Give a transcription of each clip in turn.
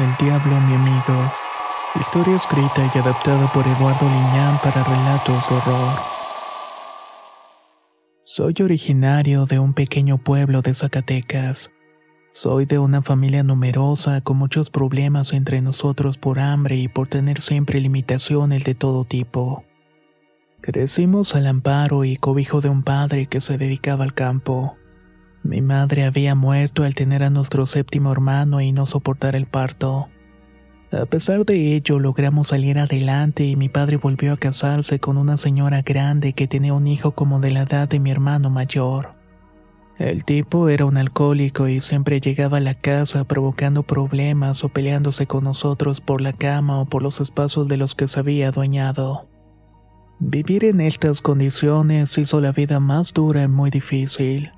El Diablo, mi amigo. Historia escrita y adaptada por Eduardo Liñán para relatos de horror. Soy originario de un pequeño pueblo de Zacatecas. Soy de una familia numerosa con muchos problemas entre nosotros por hambre y por tener siempre limitaciones de todo tipo. Crecimos al amparo y cobijo de un padre que se dedicaba al campo. Mi madre había muerto al tener a nuestro séptimo hermano y no soportar el parto. A pesar de ello, logramos salir adelante y mi padre volvió a casarse con una señora grande que tenía un hijo como de la edad de mi hermano mayor. El tipo era un alcohólico y siempre llegaba a la casa provocando problemas o peleándose con nosotros por la cama o por los espacios de los que se había adueñado. Vivir en estas condiciones hizo la vida más dura y muy difícil.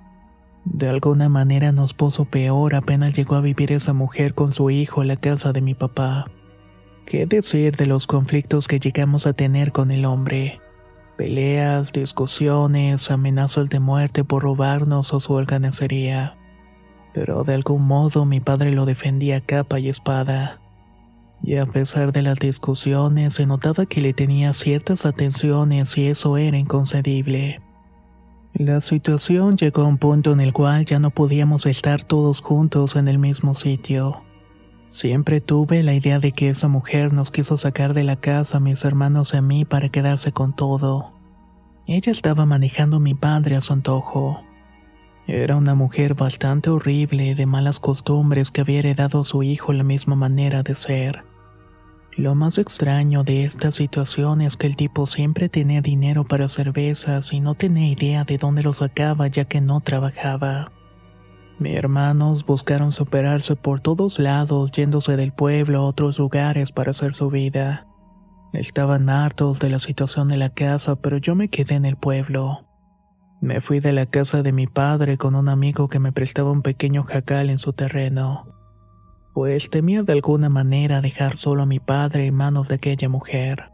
De alguna manera nos puso peor apenas llegó a vivir esa mujer con su hijo en la casa de mi papá. ¿Qué decir de los conflictos que llegamos a tener con el hombre? Peleas, discusiones, amenazas de muerte por robarnos o su alganacería. Pero de algún modo mi padre lo defendía a capa y espada. Y a pesar de las discusiones se notaba que le tenía ciertas atenciones y eso era inconcebible. La situación llegó a un punto en el cual ya no podíamos estar todos juntos en el mismo sitio. Siempre tuve la idea de que esa mujer nos quiso sacar de la casa a mis hermanos y a mí para quedarse con todo. Ella estaba manejando a mi padre a su antojo. Era una mujer bastante horrible, de malas costumbres que había heredado a su hijo la misma manera de ser. Lo más extraño de esta situación es que el tipo siempre tenía dinero para cervezas y no tenía idea de dónde lo sacaba ya que no trabajaba. Mis hermanos buscaron superarse por todos lados yéndose del pueblo a otros lugares para hacer su vida. Estaban hartos de la situación de la casa, pero yo me quedé en el pueblo. Me fui de la casa de mi padre con un amigo que me prestaba un pequeño jacal en su terreno pues temía de alguna manera dejar solo a mi padre en manos de aquella mujer.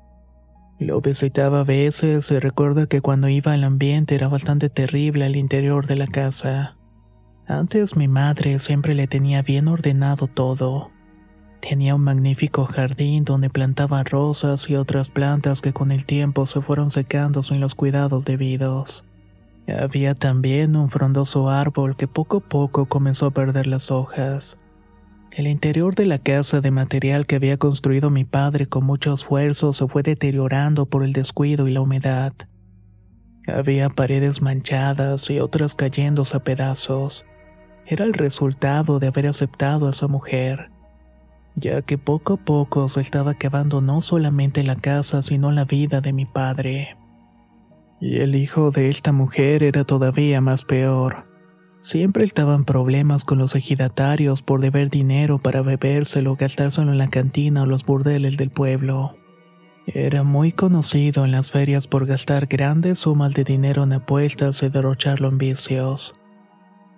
Lo visitaba a veces y recuerdo que cuando iba al ambiente era bastante terrible al interior de la casa. Antes mi madre siempre le tenía bien ordenado todo. Tenía un magnífico jardín donde plantaba rosas y otras plantas que con el tiempo se fueron secando sin los cuidados debidos. Había también un frondoso árbol que poco a poco comenzó a perder las hojas. El interior de la casa de material que había construido mi padre con mucho esfuerzo se fue deteriorando por el descuido y la humedad. Había paredes manchadas y otras cayéndose a pedazos. Era el resultado de haber aceptado a esa mujer, ya que poco a poco se estaba acabando no solamente la casa, sino la vida de mi padre. Y el hijo de esta mujer era todavía más peor. Siempre estaban problemas con los ejidatarios por deber dinero para bebérselo gastárselo en la cantina o los burdeles del pueblo. Era muy conocido en las ferias por gastar grandes sumas de dinero en apuestas y derrocharlo en vicios.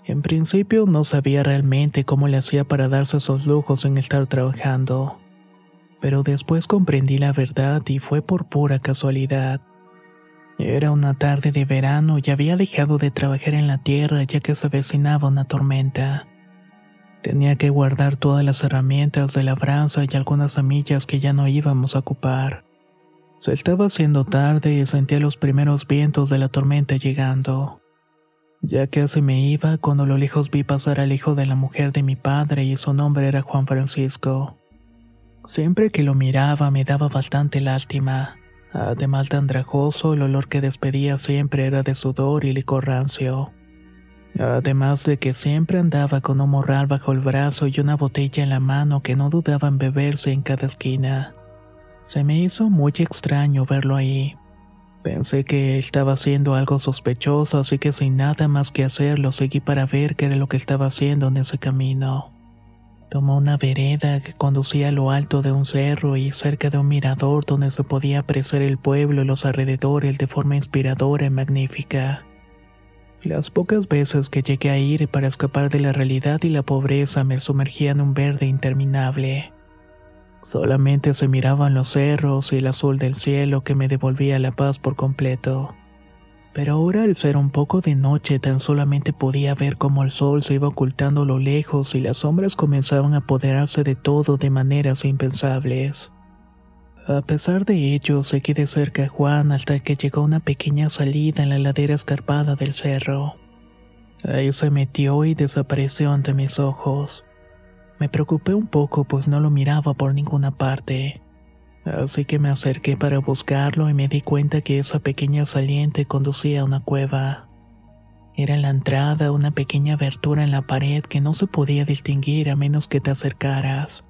En principio no sabía realmente cómo le hacía para darse esos lujos en estar trabajando. Pero después comprendí la verdad y fue por pura casualidad. Era una tarde de verano y había dejado de trabajar en la tierra ya que se avecinaba una tormenta. Tenía que guardar todas las herramientas de labranza y algunas semillas que ya no íbamos a ocupar. Se estaba haciendo tarde y sentía los primeros vientos de la tormenta llegando. Ya casi me iba cuando a lo lejos vi pasar al hijo de la mujer de mi padre y su nombre era Juan Francisco. Siempre que lo miraba me daba bastante lástima. Además de andrajoso, el olor que despedía siempre era de sudor y licor rancio. Además de que siempre andaba con un morral bajo el brazo y una botella en la mano que no dudaba en beberse en cada esquina. Se me hizo muy extraño verlo ahí. Pensé que estaba haciendo algo sospechoso, así que sin nada más que hacer lo seguí para ver qué era lo que estaba haciendo en ese camino. Tomó una vereda que conducía a lo alto de un cerro y cerca de un mirador donde se podía apreciar el pueblo y los alrededores de forma inspiradora y magnífica. Las pocas veces que llegué a ir para escapar de la realidad y la pobreza me sumergía en un verde interminable. Solamente se miraban los cerros y el azul del cielo que me devolvía la paz por completo. Pero ahora al ser un poco de noche tan solamente podía ver cómo el sol se iba ocultando a lo lejos y las sombras comenzaban a apoderarse de todo de maneras impensables. A pesar de ello, seguí de cerca a Juan hasta que llegó una pequeña salida en la ladera escarpada del cerro. Ahí se metió y desapareció ante mis ojos. Me preocupé un poco pues no lo miraba por ninguna parte. Así que me acerqué para buscarlo y me di cuenta que esa pequeña saliente conducía a una cueva. Era la entrada una pequeña abertura en la pared que no se podía distinguir a menos que te acercaras.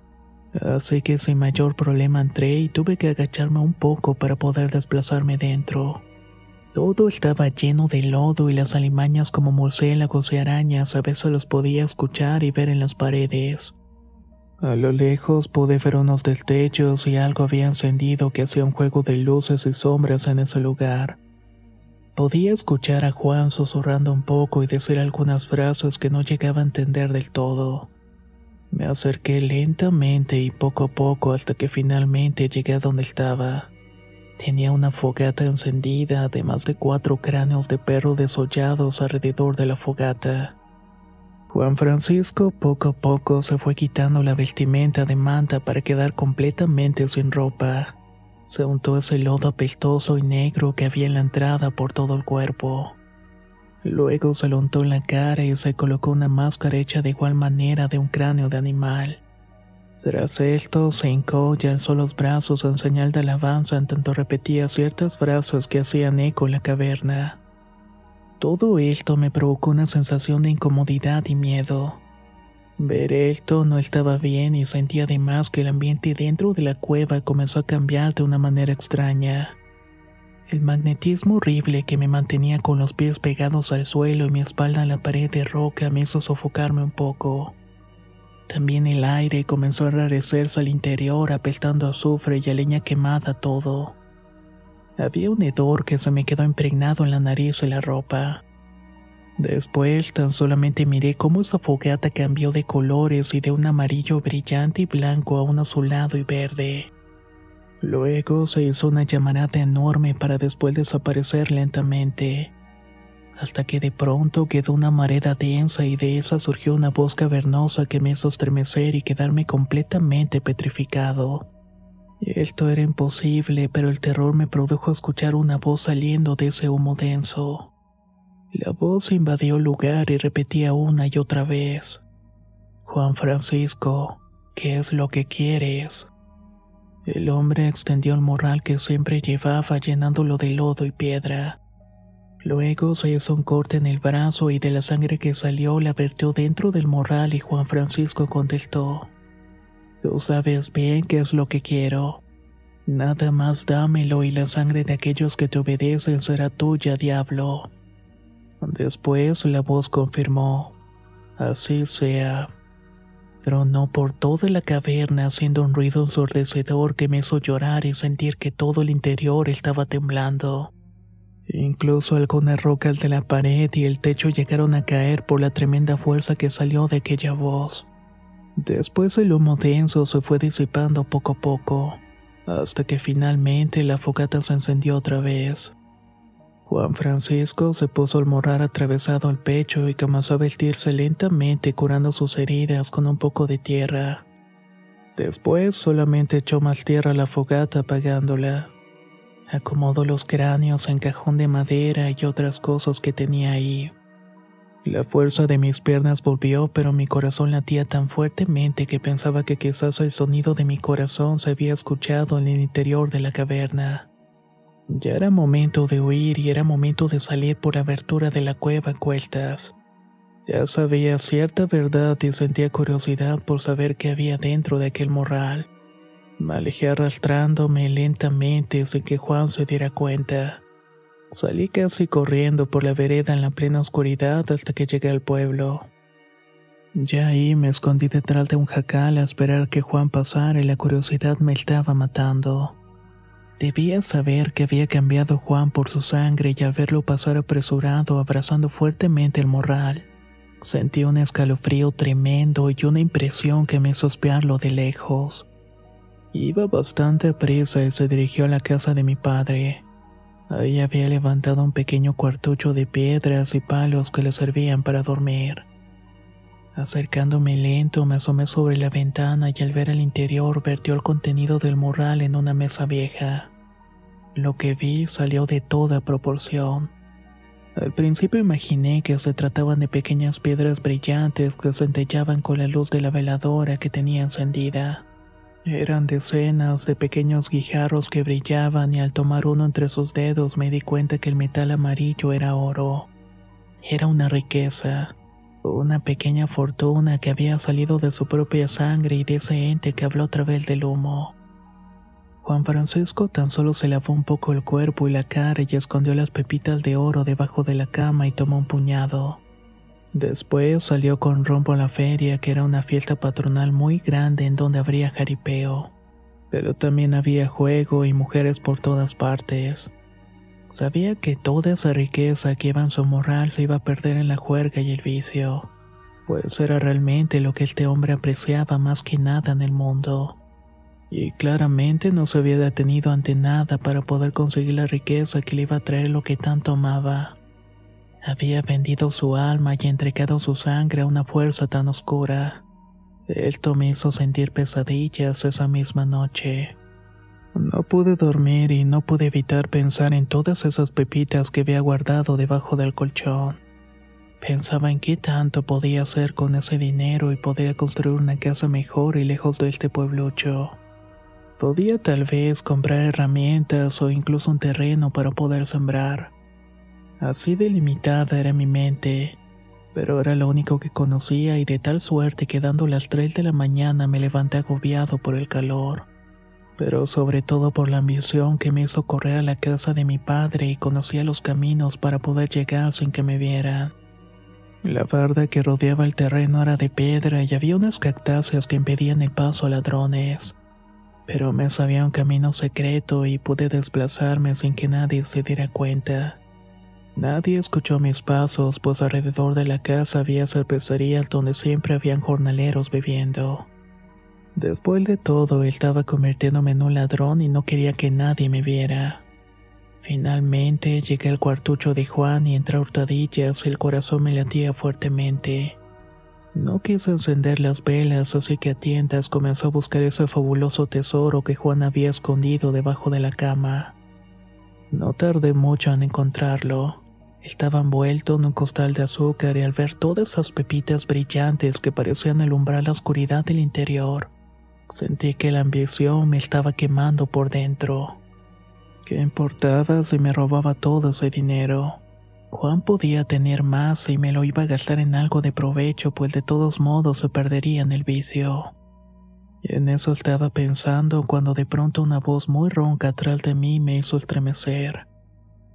Así que sin mayor problema entré y tuve que agacharme un poco para poder desplazarme dentro. Todo estaba lleno de lodo y las alimañas como murciélagos y arañas a veces los podía escuchar y ver en las paredes. A lo lejos pude ver unos destellos y algo había encendido que hacía un juego de luces y sombras en ese lugar. Podía escuchar a Juan susurrando un poco y decir algunas frases que no llegaba a entender del todo. Me acerqué lentamente y poco a poco hasta que finalmente llegué a donde estaba. Tenía una fogata encendida, además de cuatro cráneos de perro desollados alrededor de la fogata. Juan Francisco poco a poco se fue quitando la vestimenta de manta para quedar completamente sin ropa. Se untó ese lodo apestoso y negro que había en la entrada por todo el cuerpo. Luego se lo untó en la cara y se colocó una máscara hecha de igual manera de un cráneo de animal. Tras esto, se hincó y alzó los brazos en señal de alabanza en tanto repetía ciertas frases que hacían eco en la caverna. Todo esto me provocó una sensación de incomodidad y miedo. Ver esto no estaba bien y sentía además que el ambiente dentro de la cueva comenzó a cambiar de una manera extraña. El magnetismo horrible que me mantenía con los pies pegados al suelo y mi espalda en la pared de roca me hizo sofocarme un poco. También el aire comenzó a rarecerse al interior, apestando a azufre y a leña quemada todo. Había un hedor que se me quedó impregnado en la nariz y la ropa. Después tan solamente miré cómo esa fogata cambió de colores y de un amarillo brillante y blanco a un azulado y verde. Luego se hizo una llamarada enorme para después desaparecer lentamente, hasta que de pronto quedó una mareda densa y de esa surgió una voz cavernosa que me hizo estremecer y quedarme completamente petrificado. Esto era imposible, pero el terror me produjo escuchar una voz saliendo de ese humo denso. La voz invadió el lugar y repetía una y otra vez. Juan Francisco, ¿qué es lo que quieres? El hombre extendió el morral que siempre llevaba llenándolo de lodo y piedra. Luego se hizo un corte en el brazo y de la sangre que salió la vertió dentro del morral y Juan Francisco contestó. Tú sabes bien qué es lo que quiero. Nada más dámelo y la sangre de aquellos que te obedecen será tuya, diablo. Después la voz confirmó, así sea. Tronó por toda la caverna haciendo un ruido ensordecedor que me hizo llorar y sentir que todo el interior estaba temblando. Incluso algunas rocas de la pared y el techo llegaron a caer por la tremenda fuerza que salió de aquella voz. Después el humo denso se fue disipando poco a poco, hasta que finalmente la fogata se encendió otra vez. Juan Francisco se puso el morral atravesado al pecho y comenzó a vestirse lentamente curando sus heridas con un poco de tierra. Después solamente echó más tierra a la fogata apagándola. Acomodó los cráneos en cajón de madera y otras cosas que tenía ahí. La fuerza de mis piernas volvió, pero mi corazón latía tan fuertemente que pensaba que quizás el sonido de mi corazón se había escuchado en el interior de la caverna. Ya era momento de huir y era momento de salir por la abertura de la cueva a cuestas. Ya sabía cierta verdad y sentía curiosidad por saber qué había dentro de aquel morral. Me alejé arrastrándome lentamente sin que Juan se diera cuenta. Salí casi corriendo por la vereda en la plena oscuridad hasta que llegué al pueblo. Ya ahí me escondí detrás de un jacal a esperar que Juan pasara y la curiosidad me estaba matando. Debía saber que había cambiado Juan por su sangre y al verlo pasar apresurado abrazando fuertemente el morral. Sentí un escalofrío tremendo y una impresión que me hizo espiarlo de lejos. Iba bastante prisa y se dirigió a la casa de mi padre. Ahí había levantado un pequeño cuartucho de piedras y palos que le servían para dormir. Acercándome lento, me asomé sobre la ventana y al ver el interior vertió el contenido del morral en una mesa vieja. Lo que vi salió de toda proporción. Al principio imaginé que se trataban de pequeñas piedras brillantes que centellaban con la luz de la veladora que tenía encendida. Eran decenas de pequeños guijarros que brillaban y al tomar uno entre sus dedos me di cuenta que el metal amarillo era oro. Era una riqueza, una pequeña fortuna que había salido de su propia sangre y de ese ente que habló a través del humo. Juan Francisco tan solo se lavó un poco el cuerpo y la cara y escondió las pepitas de oro debajo de la cama y tomó un puñado. Después salió con rombo a la feria, que era una fiesta patronal muy grande en donde habría jaripeo. Pero también había juego y mujeres por todas partes. Sabía que toda esa riqueza que iba en su moral se iba a perder en la juerga y el vicio, pues era realmente lo que este hombre apreciaba más que nada en el mundo. Y claramente no se había detenido ante nada para poder conseguir la riqueza que le iba a traer lo que tanto amaba. Había vendido su alma y entregado su sangre a una fuerza tan oscura. Esto me hizo sentir pesadillas esa misma noche. No pude dormir y no pude evitar pensar en todas esas pepitas que había guardado debajo del colchón. Pensaba en qué tanto podía hacer con ese dinero y podría construir una casa mejor y lejos de este pueblucho. Podía tal vez comprar herramientas o incluso un terreno para poder sembrar. Así delimitada era mi mente, pero era lo único que conocía y de tal suerte que dando las 3 de la mañana me levanté agobiado por el calor, pero sobre todo por la ambición que me hizo correr a la casa de mi padre y conocía los caminos para poder llegar sin que me vieran. La barda que rodeaba el terreno era de piedra y había unas cactáceas que impedían el paso a ladrones. Pero me sabía un camino secreto y pude desplazarme sin que nadie se diera cuenta. Nadie escuchó mis pasos, pues alrededor de la casa había cervecerías donde siempre habían jornaleros bebiendo. Después de todo, estaba convirtiéndome en un ladrón y no quería que nadie me viera. Finalmente llegué al cuartucho de Juan y entre hurtadillas el corazón me latía fuertemente. No quise encender las velas, así que a tientas comenzó a buscar ese fabuloso tesoro que Juan había escondido debajo de la cama. No tardé mucho en encontrarlo. Estaba envuelto en un costal de azúcar y al ver todas esas pepitas brillantes que parecían alumbrar la oscuridad del interior, sentí que la ambición me estaba quemando por dentro. ¿Qué importaba si me robaba todo ese dinero? Juan podía tener más y me lo iba a gastar en algo de provecho, pues de todos modos se perdería en el vicio. En eso estaba pensando cuando de pronto una voz muy ronca atrás de mí me hizo estremecer.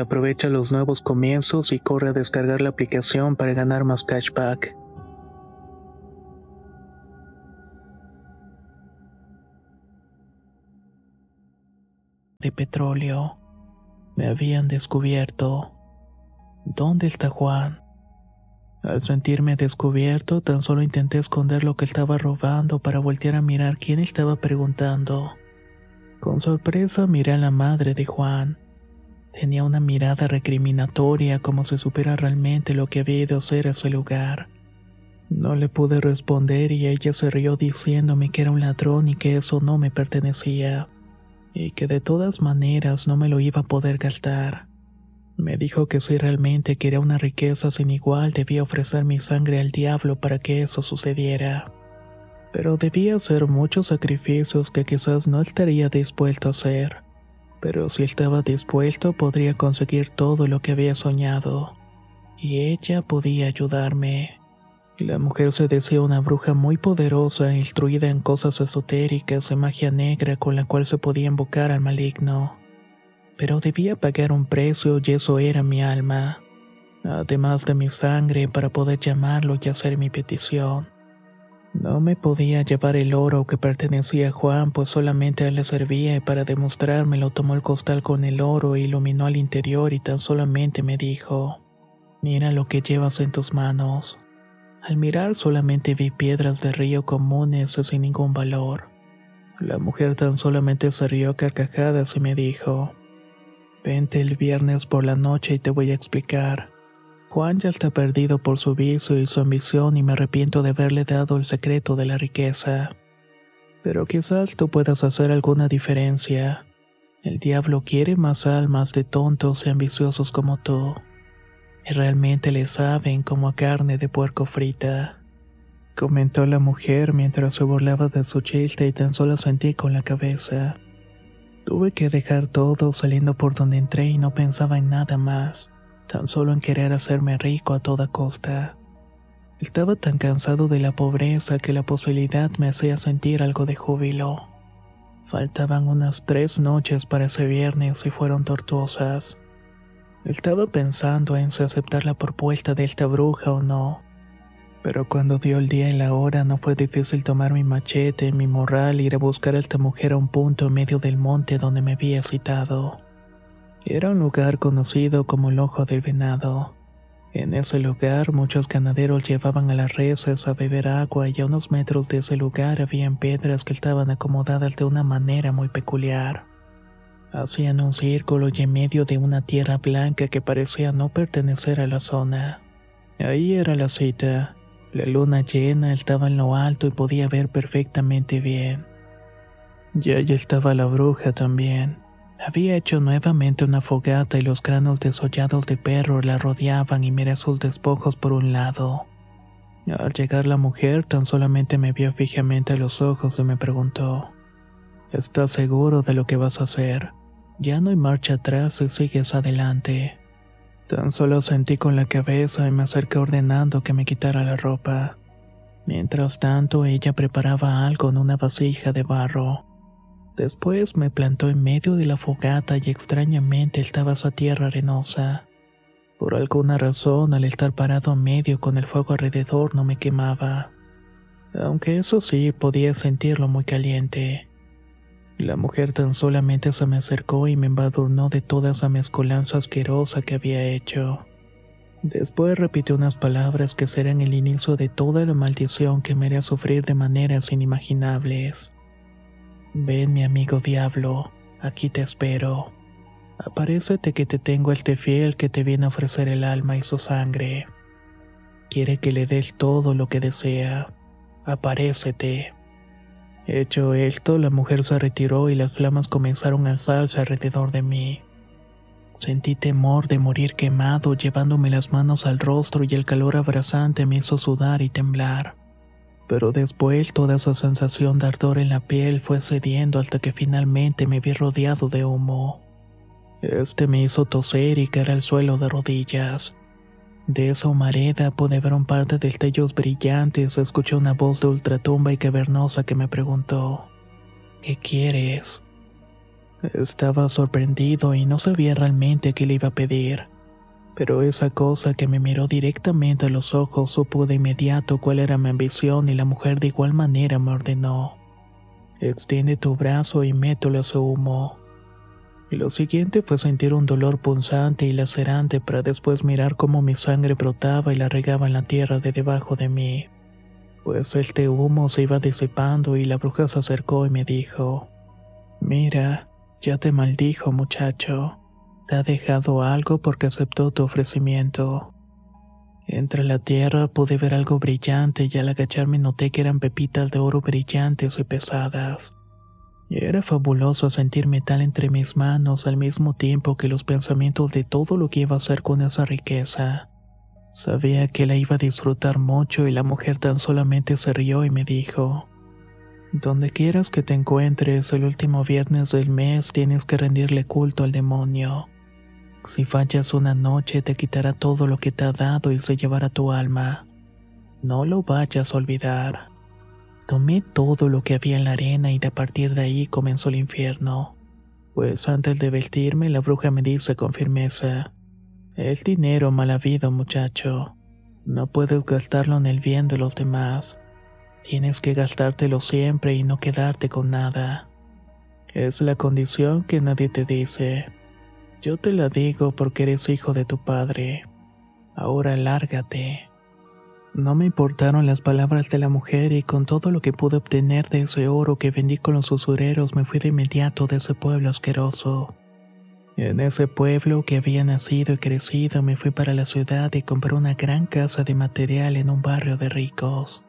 Aprovecha los nuevos comienzos y corre a descargar la aplicación para ganar más cashback. De petróleo. Me habían descubierto. ¿Dónde está Juan? Al sentirme descubierto, tan solo intenté esconder lo que estaba robando para voltear a mirar quién estaba preguntando. Con sorpresa miré a la madre de Juan. Tenía una mirada recriminatoria como si supiera realmente lo que había ido a hacer a ese lugar. No le pude responder y ella se rió diciéndome que era un ladrón y que eso no me pertenecía, y que de todas maneras no me lo iba a poder gastar. Me dijo que si realmente quería una riqueza sin igual debía ofrecer mi sangre al diablo para que eso sucediera. Pero debía hacer muchos sacrificios que quizás no estaría dispuesto a hacer pero si estaba dispuesto podría conseguir todo lo que había soñado, y ella podía ayudarme. La mujer se decía una bruja muy poderosa, instruida en cosas esotéricas y magia negra con la cual se podía invocar al maligno. Pero debía pagar un precio y eso era mi alma, además de mi sangre para poder llamarlo y hacer mi petición. No me podía llevar el oro que pertenecía a Juan, pues solamente a él le servía y para demostrármelo tomó el costal con el oro e iluminó al interior y tan solamente me dijo, mira lo que llevas en tus manos. Al mirar solamente vi piedras de río comunes y sin ningún valor. La mujer tan solamente se rió carcajadas y me dijo, vente el viernes por la noche y te voy a explicar. Juan ya está perdido por su vicio y su ambición y me arrepiento de haberle dado el secreto de la riqueza. Pero quizás tú puedas hacer alguna diferencia. El diablo quiere más almas de tontos y ambiciosos como tú. Y realmente le saben como a carne de puerco frita. Comentó la mujer mientras se burlaba de su chiste y tan solo sentí con la cabeza. Tuve que dejar todo saliendo por donde entré y no pensaba en nada más tan solo en querer hacerme rico a toda costa. Estaba tan cansado de la pobreza que la posibilidad me hacía sentir algo de júbilo. Faltaban unas tres noches para ese viernes y fueron tortuosas. Estaba pensando en si aceptar la propuesta de esta bruja o no. Pero cuando dio el día y la hora no fue difícil tomar mi machete, mi morral e ir a buscar a esta mujer a un punto en medio del monte donde me había citado. Era un lugar conocido como el Ojo del Venado. En ese lugar muchos ganaderos llevaban a las reses a beber agua y a unos metros de ese lugar habían piedras que estaban acomodadas de una manera muy peculiar. Hacían un círculo y en medio de una tierra blanca que parecía no pertenecer a la zona. Ahí era la cita. La luna llena estaba en lo alto y podía ver perfectamente bien. Y allí estaba la bruja también. Había hecho nuevamente una fogata y los granos desollados de perro la rodeaban y miré sus despojos por un lado. Al llegar la mujer tan solamente me vio fijamente a los ojos y me preguntó, ¿Estás seguro de lo que vas a hacer? Ya no hay marcha atrás y sigues adelante. Tan solo sentí con la cabeza y me acerqué ordenando que me quitara la ropa. Mientras tanto, ella preparaba algo en una vasija de barro. Después me plantó en medio de la fogata y extrañamente estaba esa tierra arenosa. Por alguna razón, al estar parado en medio con el fuego alrededor no me quemaba. Aunque eso sí, podía sentirlo muy caliente. La mujer tan solamente se me acercó y me embadurnó de toda esa mezcolanza asquerosa que había hecho. Después repitió unas palabras que serán el inicio de toda la maldición que me haría sufrir de maneras inimaginables. Ven, mi amigo diablo, aquí te espero. Aparécete que te tengo este fiel que te viene a ofrecer el alma y su sangre. Quiere que le des todo lo que desea. Aparécete. Hecho esto, la mujer se retiró y las flamas comenzaron a alzarse alrededor de mí. Sentí temor de morir quemado, llevándome las manos al rostro y el calor abrasante me hizo sudar y temblar. Pero después toda esa sensación de ardor en la piel fue cediendo hasta que finalmente me vi rodeado de humo. Este me hizo toser y caer al suelo de rodillas. De esa humareda pude ver un par de destellos brillantes, escuché una voz de ultratumba y cavernosa que me preguntó, ¿qué quieres? Estaba sorprendido y no sabía realmente qué le iba a pedir, pero esa cosa que me miró directamente a los ojos supo de inmediato cuál era mi ambición y la mujer de igual manera me ordenó, extiende tu brazo y mételo a su humo. Lo siguiente fue sentir un dolor punzante y lacerante para después mirar cómo mi sangre brotaba y la regaba en la tierra de debajo de mí. Pues este humo se iba disipando y la bruja se acercó y me dijo, Mira, ya te maldijo muchacho, te ha dejado algo porque aceptó tu ofrecimiento. Entre la tierra pude ver algo brillante y al agacharme noté que eran pepitas de oro brillantes y pesadas. Era fabuloso sentir metal entre mis manos al mismo tiempo que los pensamientos de todo lo que iba a hacer con esa riqueza. Sabía que la iba a disfrutar mucho y la mujer tan solamente se rió y me dijo, Donde quieras que te encuentres el último viernes del mes tienes que rendirle culto al demonio. Si fallas una noche te quitará todo lo que te ha dado y se llevará tu alma. No lo vayas a olvidar. Tomé todo lo que había en la arena y de a partir de ahí comenzó el infierno. Pues antes de vestirme la bruja me dice con firmeza, el dinero mal habido muchacho. No puedes gastarlo en el bien de los demás. Tienes que gastártelo siempre y no quedarte con nada. Es la condición que nadie te dice. Yo te la digo porque eres hijo de tu padre. Ahora lárgate. No me importaron las palabras de la mujer y con todo lo que pude obtener de ese oro que vendí con los usureros me fui de inmediato de ese pueblo asqueroso. En ese pueblo que había nacido y crecido me fui para la ciudad y compré una gran casa de material en un barrio de ricos.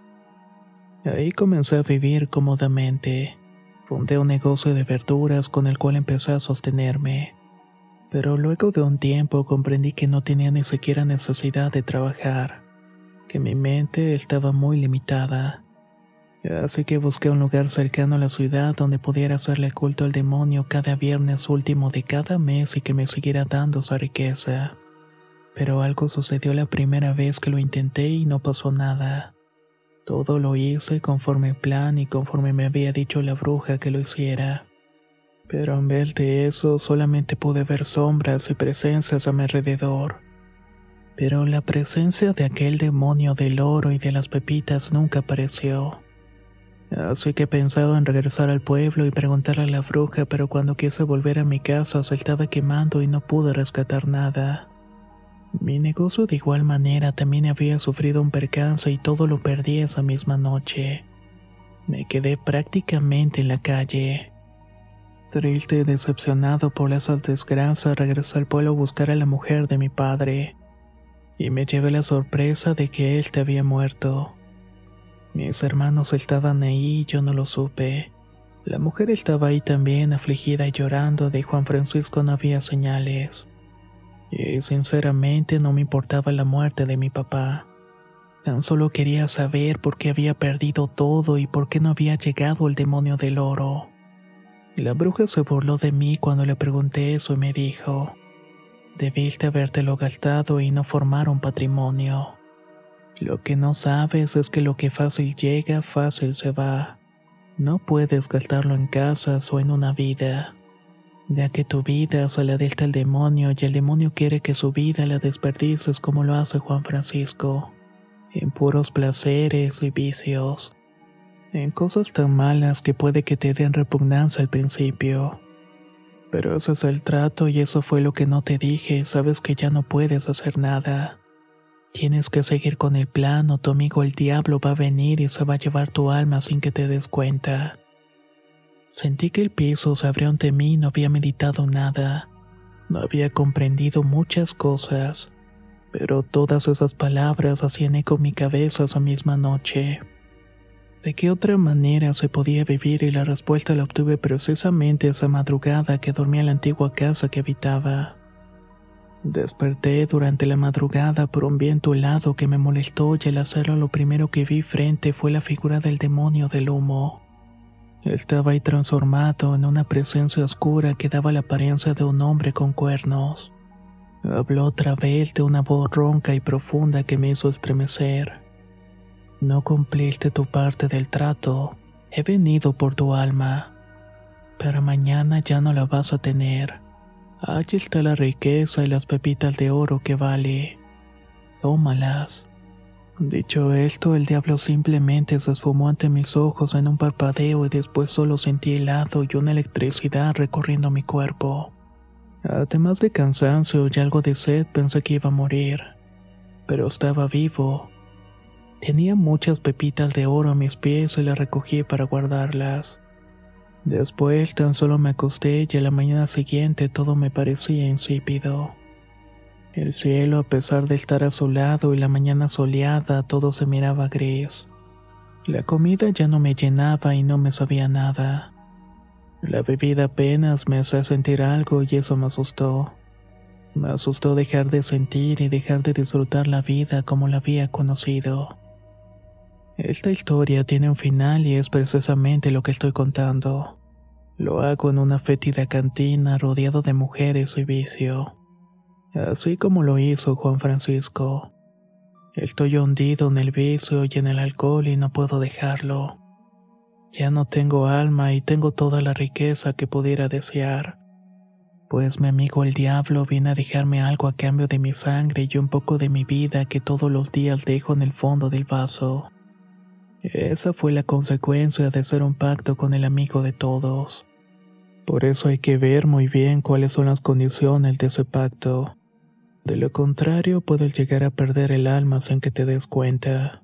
Ahí comencé a vivir cómodamente. Fundé un negocio de verduras con el cual empecé a sostenerme. Pero luego de un tiempo comprendí que no tenía ni siquiera necesidad de trabajar que mi mente estaba muy limitada. Así que busqué un lugar cercano a la ciudad donde pudiera hacerle culto al demonio cada viernes último de cada mes y que me siguiera dando esa riqueza. Pero algo sucedió la primera vez que lo intenté y no pasó nada. Todo lo hice conforme plan y conforme me había dicho la bruja que lo hiciera. Pero en vez de eso solamente pude ver sombras y presencias a mi alrededor. Pero la presencia de aquel demonio del oro y de las pepitas nunca apareció. Así que he pensado en regresar al pueblo y preguntarle a la bruja, pero cuando quise volver a mi casa se estaba quemando y no pude rescatar nada. Mi negocio de igual manera también había sufrido un percance y todo lo perdí esa misma noche. Me quedé prácticamente en la calle. Triste y decepcionado por esa desgracia, regresé al pueblo a buscar a la mujer de mi padre. Y me llevé la sorpresa de que él te había muerto. Mis hermanos estaban ahí y yo no lo supe. La mujer estaba ahí también, afligida y llorando, de Juan Francisco no había señales y sinceramente no me importaba la muerte de mi papá. Tan solo quería saber por qué había perdido todo y por qué no había llegado el demonio del oro. La bruja se burló de mí cuando le pregunté eso y me dijo, debiste habértelo gastado y no formar un patrimonio. Lo que no sabes es que lo que fácil llega, fácil se va. No puedes gastarlo en casas o en una vida ya que tu vida se la delta el demonio y el demonio quiere que su vida la desperdices como lo hace Juan Francisco, en puros placeres y vicios, en cosas tan malas que puede que te den repugnancia al principio. Pero ese es el trato y eso fue lo que no te dije, sabes que ya no puedes hacer nada. Tienes que seguir con el plan o tu amigo el diablo va a venir y se va a llevar tu alma sin que te des cuenta. Sentí que el piso se abrió ante mí y no había meditado nada. No había comprendido muchas cosas, pero todas esas palabras hacían eco en mi cabeza esa misma noche. ¿De qué otra manera se podía vivir? Y la respuesta la obtuve precisamente esa madrugada que dormía en la antigua casa que habitaba. Desperté durante la madrugada por un viento helado que me molestó y al hacerlo lo primero que vi frente fue la figura del demonio del humo. Estaba ahí transformado en una presencia oscura que daba la apariencia de un hombre con cuernos. Habló otra vez de una voz ronca y profunda que me hizo estremecer. No cumpliste tu parte del trato. He venido por tu alma. Pero mañana ya no la vas a tener. Allí está la riqueza y las pepitas de oro que vale. Tómalas. Dicho esto, el diablo simplemente se esfumó ante mis ojos en un parpadeo y después solo sentí helado y una electricidad recorriendo mi cuerpo. Además de cansancio y algo de sed, pensé que iba a morir. Pero estaba vivo. Tenía muchas pepitas de oro a mis pies y las recogí para guardarlas. Después tan solo me acosté y a la mañana siguiente todo me parecía insípido. El cielo, a pesar de estar azulado y la mañana soleada, todo se miraba gris. La comida ya no me llenaba y no me sabía nada. La bebida apenas me hacía sentir algo y eso me asustó. Me asustó dejar de sentir y dejar de disfrutar la vida como la había conocido. Esta historia tiene un final y es precisamente lo que estoy contando. Lo hago en una fétida cantina rodeado de mujeres y vicio así como lo hizo Juan Francisco. Estoy hundido en el vicio y en el alcohol y no puedo dejarlo. Ya no tengo alma y tengo toda la riqueza que pudiera desear. Pues mi amigo el diablo viene a dejarme algo a cambio de mi sangre y un poco de mi vida que todos los días dejo en el fondo del vaso. Esa fue la consecuencia de hacer un pacto con el amigo de todos. Por eso hay que ver muy bien cuáles son las condiciones de ese pacto. De lo contrario, puedes llegar a perder el alma sin que te des cuenta.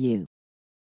you.